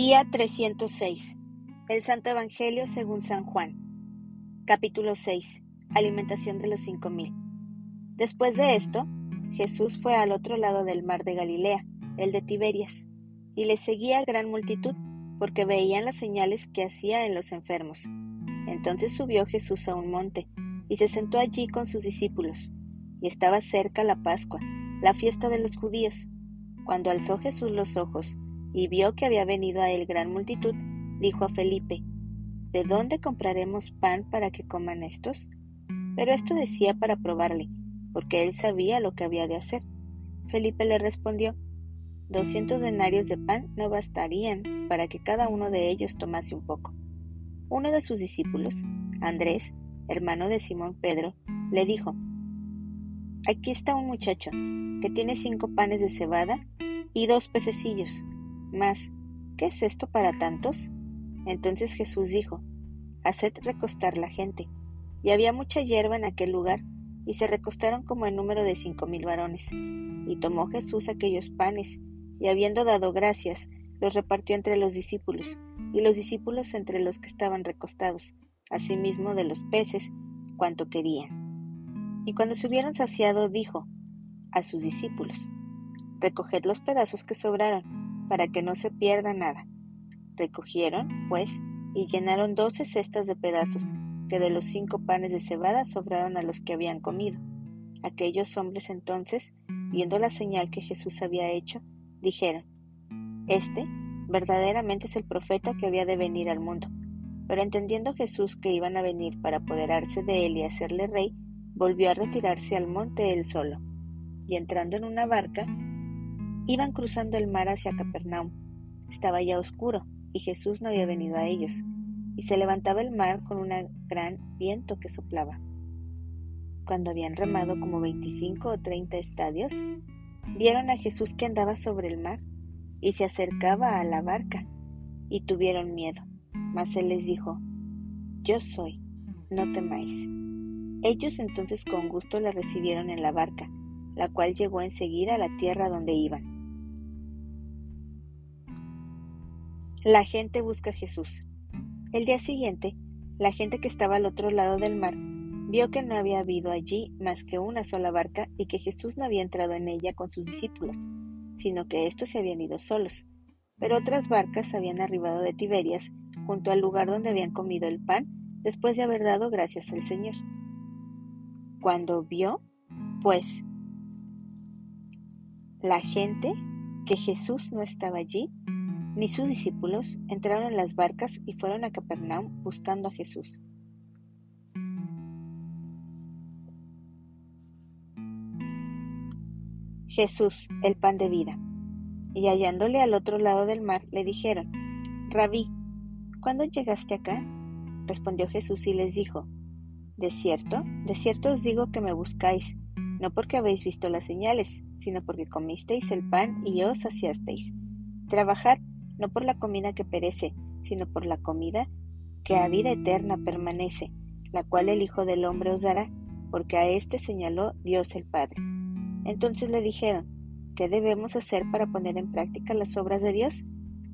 Día 306. El Santo Evangelio según San Juan. Capítulo 6. Alimentación de los cinco mil. Después de esto, Jesús fue al otro lado del mar de Galilea, el de Tiberias, y le seguía gran multitud, porque veían las señales que hacía en los enfermos. Entonces subió Jesús a un monte, y se sentó allí con sus discípulos. Y estaba cerca la Pascua, la fiesta de los judíos. Cuando alzó Jesús los ojos, y vio que había venido a él gran multitud, dijo a Felipe, ¿De dónde compraremos pan para que coman estos? Pero esto decía para probarle, porque él sabía lo que había de hacer. Felipe le respondió, Doscientos denarios de pan no bastarían para que cada uno de ellos tomase un poco. Uno de sus discípulos, Andrés, hermano de Simón Pedro, le dijo, Aquí está un muchacho que tiene cinco panes de cebada y dos pececillos mas, ¿qué es esto para tantos? Entonces Jesús dijo, Haced recostar la gente. Y había mucha hierba en aquel lugar, y se recostaron como en número de cinco mil varones. Y tomó Jesús aquellos panes, y habiendo dado gracias, los repartió entre los discípulos, y los discípulos entre los que estaban recostados, asimismo de los peces, cuanto querían. Y cuando se hubieron saciado, dijo a sus discípulos, Recoged los pedazos que sobraron, para que no se pierda nada. Recogieron, pues, y llenaron doce cestas de pedazos, que de los cinco panes de cebada sobraron a los que habían comido. Aquellos hombres entonces, viendo la señal que Jesús había hecho, dijeron, Este verdaderamente es el profeta que había de venir al mundo. Pero entendiendo Jesús que iban a venir para apoderarse de él y hacerle rey, volvió a retirarse al monte él solo. Y entrando en una barca, Iban cruzando el mar hacia Capernaum. Estaba ya oscuro y Jesús no había venido a ellos, y se levantaba el mar con un gran viento que soplaba. Cuando habían remado como veinticinco o treinta estadios, vieron a Jesús que andaba sobre el mar y se acercaba a la barca, y tuvieron miedo. Mas él les dijo, Yo soy, no temáis. Ellos entonces con gusto le recibieron en la barca, la cual llegó enseguida a la tierra donde iban. La gente busca a Jesús. El día siguiente, la gente que estaba al otro lado del mar vio que no había habido allí más que una sola barca y que Jesús no había entrado en ella con sus discípulos, sino que éstos se habían ido solos. Pero otras barcas habían arribado de Tiberias junto al lugar donde habían comido el pan después de haber dado gracias al Señor. Cuando vio, pues, la gente que Jesús no estaba allí, ni sus discípulos entraron en las barcas y fueron a Capernaum buscando a Jesús. Jesús, el pan de vida. Y hallándole al otro lado del mar, le dijeron, Rabí, ¿cuándo llegaste acá? Respondió Jesús y les dijo, De cierto, de cierto os digo que me buscáis, no porque habéis visto las señales, sino porque comisteis el pan y os saciasteis. Trabajad no por la comida que perece, sino por la comida que a vida eterna permanece, la cual el Hijo del Hombre os dará, porque a éste señaló Dios el Padre. Entonces le dijeron, ¿qué debemos hacer para poner en práctica las obras de Dios?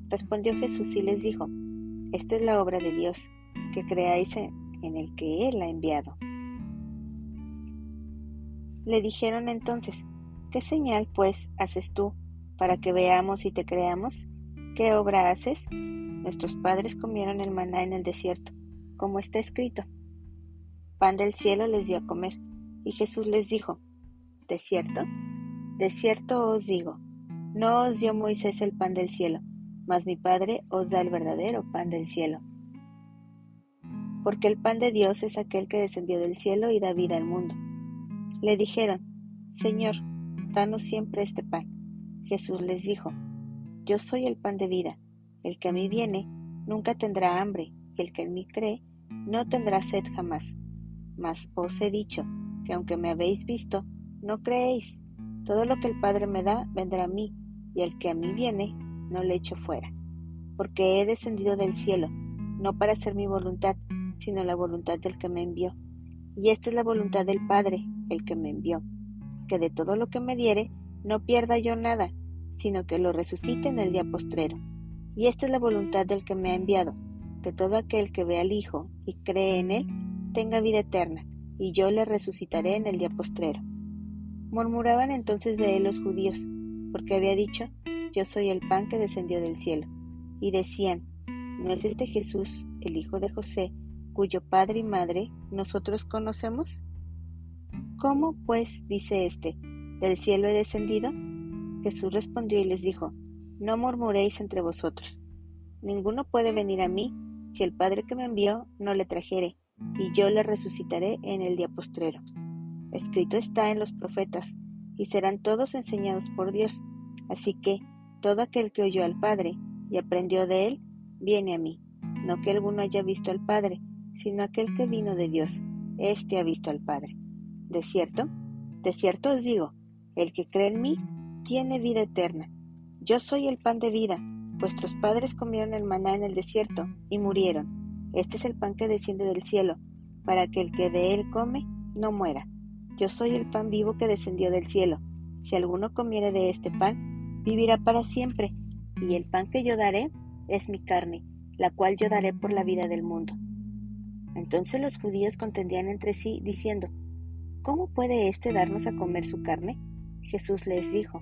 Respondió Jesús y les dijo, esta es la obra de Dios, que creáis en el que Él ha enviado. Le dijeron entonces, ¿qué señal pues haces tú para que veamos y te creamos? ¿Qué obra haces? Nuestros padres comieron el maná en el desierto, como está escrito. Pan del cielo les dio a comer, y Jesús les dijo, ¿De cierto? De cierto os digo, no os dio Moisés el pan del cielo, mas mi Padre os da el verdadero pan del cielo. Porque el pan de Dios es aquel que descendió del cielo y da vida al mundo. Le dijeron, Señor, danos siempre este pan. Jesús les dijo, yo soy el pan de vida. El que a mí viene nunca tendrá hambre, y el que en mí cree no tendrá sed jamás. Mas os he dicho que aunque me habéis visto, no creéis. Todo lo que el Padre me da vendrá a mí, y el que a mí viene no le echo fuera. Porque he descendido del cielo, no para hacer mi voluntad, sino la voluntad del que me envió. Y esta es la voluntad del Padre, el que me envió, que de todo lo que me diere, no pierda yo nada, sino que lo resucite en el día postrero. Y esta es la voluntad del que me ha enviado, que todo aquel que ve al Hijo y cree en él tenga vida eterna, y yo le resucitaré en el día postrero. Murmuraban entonces de él los judíos, porque había dicho, yo soy el pan que descendió del cielo. Y decían, ¿no es este Jesús, el hijo de José, cuyo padre y madre nosotros conocemos? ¿Cómo, pues, dice éste, del cielo he descendido? Jesús respondió y les dijo, No murmuréis entre vosotros. Ninguno puede venir a mí si el Padre que me envió no le trajere, y yo le resucitaré en el día postrero. Escrito está en los profetas, y serán todos enseñados por Dios. Así que todo aquel que oyó al Padre y aprendió de él, viene a mí. No que alguno haya visto al Padre, sino aquel que vino de Dios. Este ha visto al Padre. De cierto, de cierto os digo, el que cree en mí tiene vida eterna. Yo soy el pan de vida. Vuestros padres comieron el maná en el desierto y murieron. Este es el pan que desciende del cielo, para que el que de él come no muera. Yo soy el pan vivo que descendió del cielo. Si alguno comiere de este pan, vivirá para siempre. Y el pan que yo daré es mi carne, la cual yo daré por la vida del mundo. Entonces los judíos contendían entre sí, diciendo, ¿Cómo puede éste darnos a comer su carne? Jesús les dijo,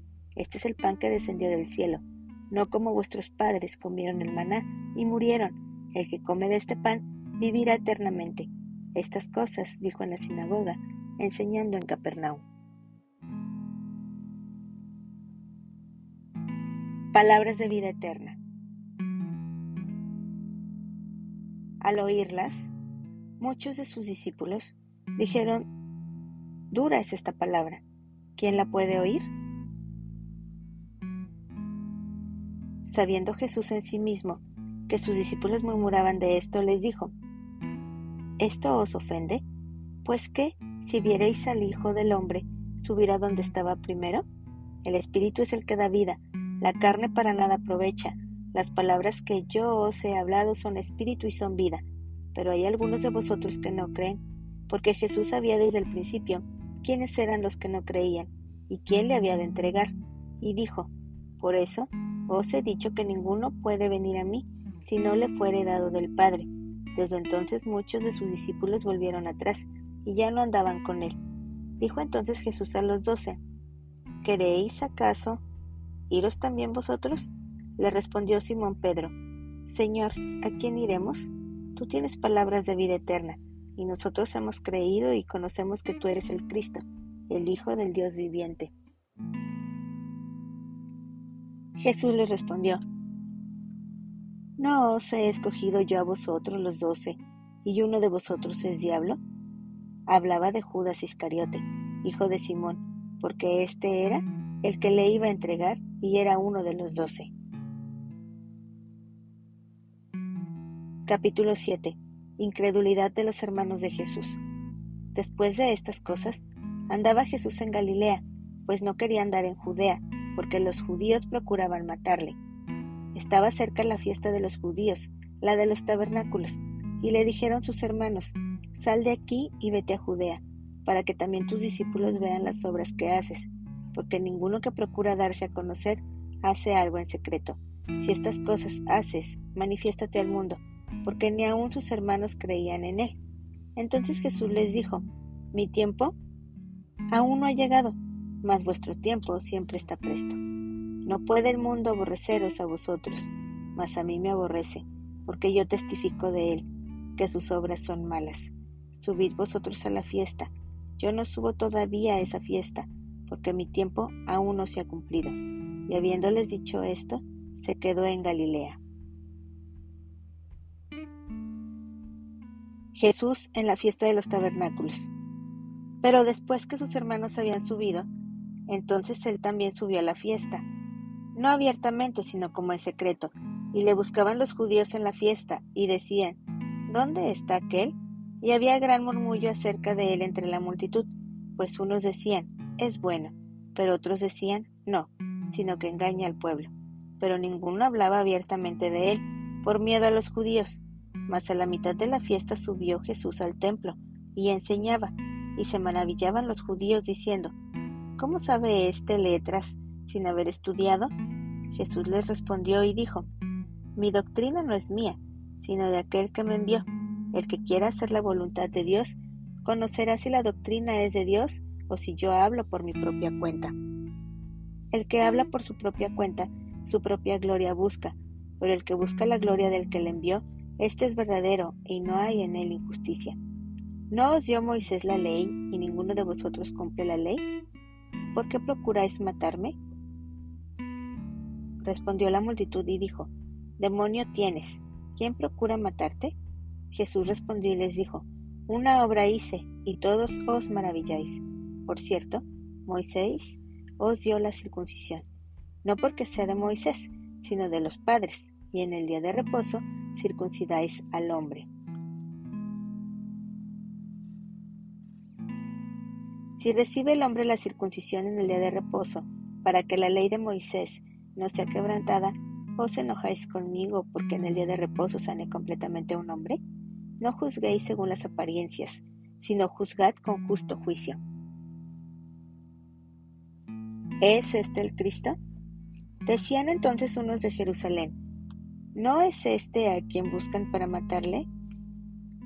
Este es el pan que descendió del cielo, no como vuestros padres comieron el maná y murieron. El que come de este pan vivirá eternamente. Estas cosas dijo en la sinagoga, enseñando en Capernaum. Palabras de vida eterna. Al oírlas, muchos de sus discípulos Dijeron, dura es esta palabra. ¿Quién la puede oír? Sabiendo Jesús en sí mismo que sus discípulos murmuraban de esto, les dijo, ¿esto os ofende? Pues que, si viereis al Hijo del Hombre, subirá donde estaba primero. El Espíritu es el que da vida, la carne para nada aprovecha. Las palabras que yo os he hablado son espíritu y son vida, pero hay algunos de vosotros que no creen porque Jesús sabía desde el principio quiénes eran los que no creían y quién le había de entregar, y dijo, Por eso os he dicho que ninguno puede venir a mí si no le fuere dado del Padre. Desde entonces muchos de sus discípulos volvieron atrás y ya no andaban con él. Dijo entonces Jesús a los doce, ¿Queréis acaso iros también vosotros? Le respondió Simón Pedro, Señor, ¿a quién iremos? Tú tienes palabras de vida eterna y nosotros hemos creído y conocemos que tú eres el Cristo, el Hijo del Dios viviente. Jesús les respondió, ¿No os he escogido yo a vosotros los doce, y uno de vosotros es diablo? Hablaba de Judas Iscariote, hijo de Simón, porque éste era el que le iba a entregar y era uno de los doce. Capítulo 7 incredulidad de los hermanos de Jesús. Después de estas cosas, andaba Jesús en Galilea, pues no quería andar en Judea, porque los judíos procuraban matarle. Estaba cerca la fiesta de los judíos, la de los tabernáculos, y le dijeron sus hermanos, Sal de aquí y vete a Judea, para que también tus discípulos vean las obras que haces, porque ninguno que procura darse a conocer hace algo en secreto. Si estas cosas haces, manifiéstate al mundo, porque ni aun sus hermanos creían en él. Entonces Jesús les dijo, Mi tiempo aún no ha llegado, mas vuestro tiempo siempre está presto. No puede el mundo aborreceros a vosotros, mas a mí me aborrece, porque yo testifico de él, que sus obras son malas. Subid vosotros a la fiesta. Yo no subo todavía a esa fiesta, porque mi tiempo aún no se ha cumplido. Y habiéndoles dicho esto, se quedó en Galilea. Jesús en la fiesta de los tabernáculos. Pero después que sus hermanos habían subido, entonces él también subió a la fiesta, no abiertamente, sino como en secreto, Y le buscaban los judíos en la fiesta, y decían, ¿Dónde está aquel? Y había gran murmullo acerca de él entre la multitud, pues unos decían, es bueno, pero otros decían, no, sino que engaña al pueblo. Pero ninguno hablaba abiertamente de él, por miedo a los judíos. Mas a la mitad de la fiesta subió Jesús al templo, y enseñaba, y se maravillaban los judíos diciendo, ¿Cómo sabe éste letras sin haber estudiado? Jesús les respondió y dijo, Mi doctrina no es mía, sino de aquel que me envió. El que quiera hacer la voluntad de Dios, conocerá si la doctrina es de Dios o si yo hablo por mi propia cuenta. El que habla por su propia cuenta, su propia gloria busca, pero el que busca la gloria del que le envió, éste es verdadero y no hay en él injusticia. ¿No os dio Moisés la ley y ninguno de vosotros cumple la ley? ¿Por qué procuráis matarme? Respondió la multitud y dijo, Demonio tienes, ¿quién procura matarte? Jesús respondió y les dijo, Una obra hice, y todos os maravilláis. Por cierto, Moisés os dio la circuncisión, no porque sea de Moisés, sino de los padres, y en el día de reposo circuncidáis al hombre. Si recibe el hombre la circuncisión en el día de reposo, para que la ley de Moisés no sea quebrantada, ¿os enojáis conmigo porque en el día de reposo sane completamente a un hombre? No juzguéis según las apariencias, sino juzgad con justo juicio. ¿Es este el Cristo? Decían entonces unos de Jerusalén, ¿no es este a quien buscan para matarle?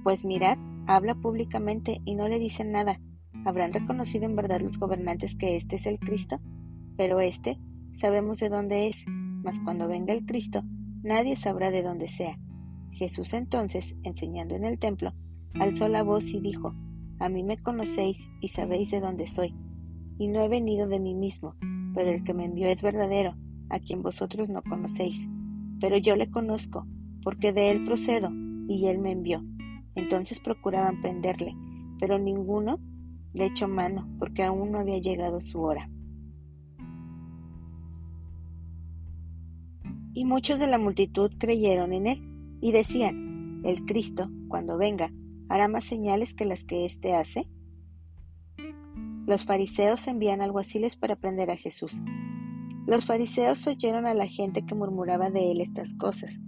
Pues mirad, habla públicamente y no le dicen nada ¿Habrán reconocido en verdad los gobernantes que este es el Cristo? Pero este sabemos de dónde es, mas cuando venga el Cristo, nadie sabrá de dónde sea. Jesús entonces, enseñando en el templo, alzó la voz y dijo, A mí me conocéis y sabéis de dónde soy, y no he venido de mí mismo, pero el que me envió es verdadero, a quien vosotros no conocéis. Pero yo le conozco, porque de él procedo, y él me envió. Entonces procuraban prenderle, pero ninguno le echó mano, porque aún no había llegado su hora. Y muchos de la multitud creyeron en él, y decían, el Cristo, cuando venga, hará más señales que las que éste hace. Los fariseos envían alguaciles para prender a Jesús. Los fariseos oyeron a la gente que murmuraba de él estas cosas,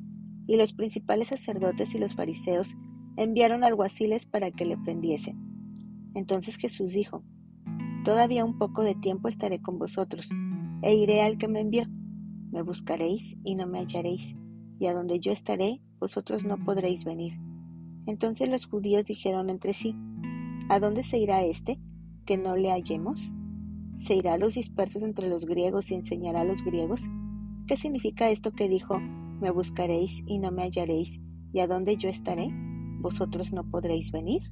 y los principales sacerdotes y los fariseos enviaron alguaciles para que le prendiesen. Entonces Jesús dijo, Todavía un poco de tiempo estaré con vosotros, e iré al que me envió. Me buscaréis y no me hallaréis, y a donde yo estaré, vosotros no podréis venir. Entonces los judíos dijeron entre sí, ¿A dónde se irá éste, que no le hallemos? ¿Se irá a los dispersos entre los griegos y enseñará a los griegos? ¿Qué significa esto que dijo, me buscaréis y no me hallaréis, y a donde yo estaré, vosotros no podréis venir?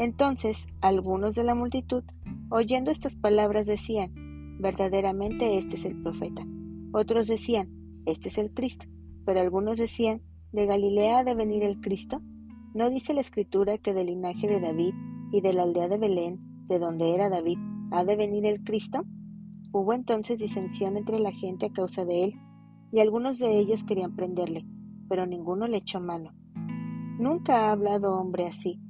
Entonces algunos de la multitud, oyendo estas palabras, decían, verdaderamente este es el profeta. Otros decían, este es el Cristo. Pero algunos decían, ¿de Galilea ha de venir el Cristo? ¿No dice la escritura que del linaje de David y de la aldea de Belén, de donde era David, ha de venir el Cristo? Hubo entonces disensión entre la gente a causa de él, y algunos de ellos querían prenderle, pero ninguno le echó mano. Nunca ha hablado hombre así,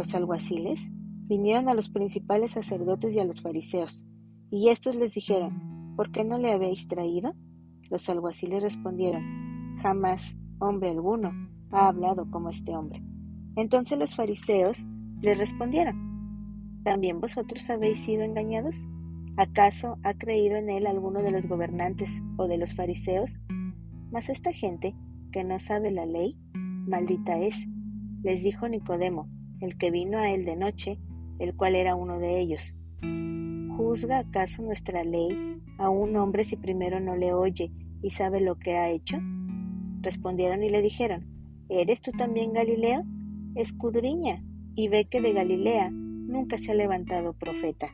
los alguaciles vinieron a los principales sacerdotes y a los fariseos, y éstos les dijeron, ¿por qué no le habéis traído? Los alguaciles respondieron, jamás hombre alguno ha hablado como este hombre. Entonces los fariseos les respondieron, ¿también vosotros habéis sido engañados? ¿Acaso ha creído en él alguno de los gobernantes o de los fariseos? Mas esta gente, que no sabe la ley, maldita es, les dijo Nicodemo, el que vino a él de noche, el cual era uno de ellos. ¿Juzga acaso nuestra ley a un hombre si primero no le oye ¿Y sabe lo que ha hecho? Respondieron y le dijeron, ¿Eres tú también Galileo? Escudriña y ve que de Galilea nunca se ha levantado profeta.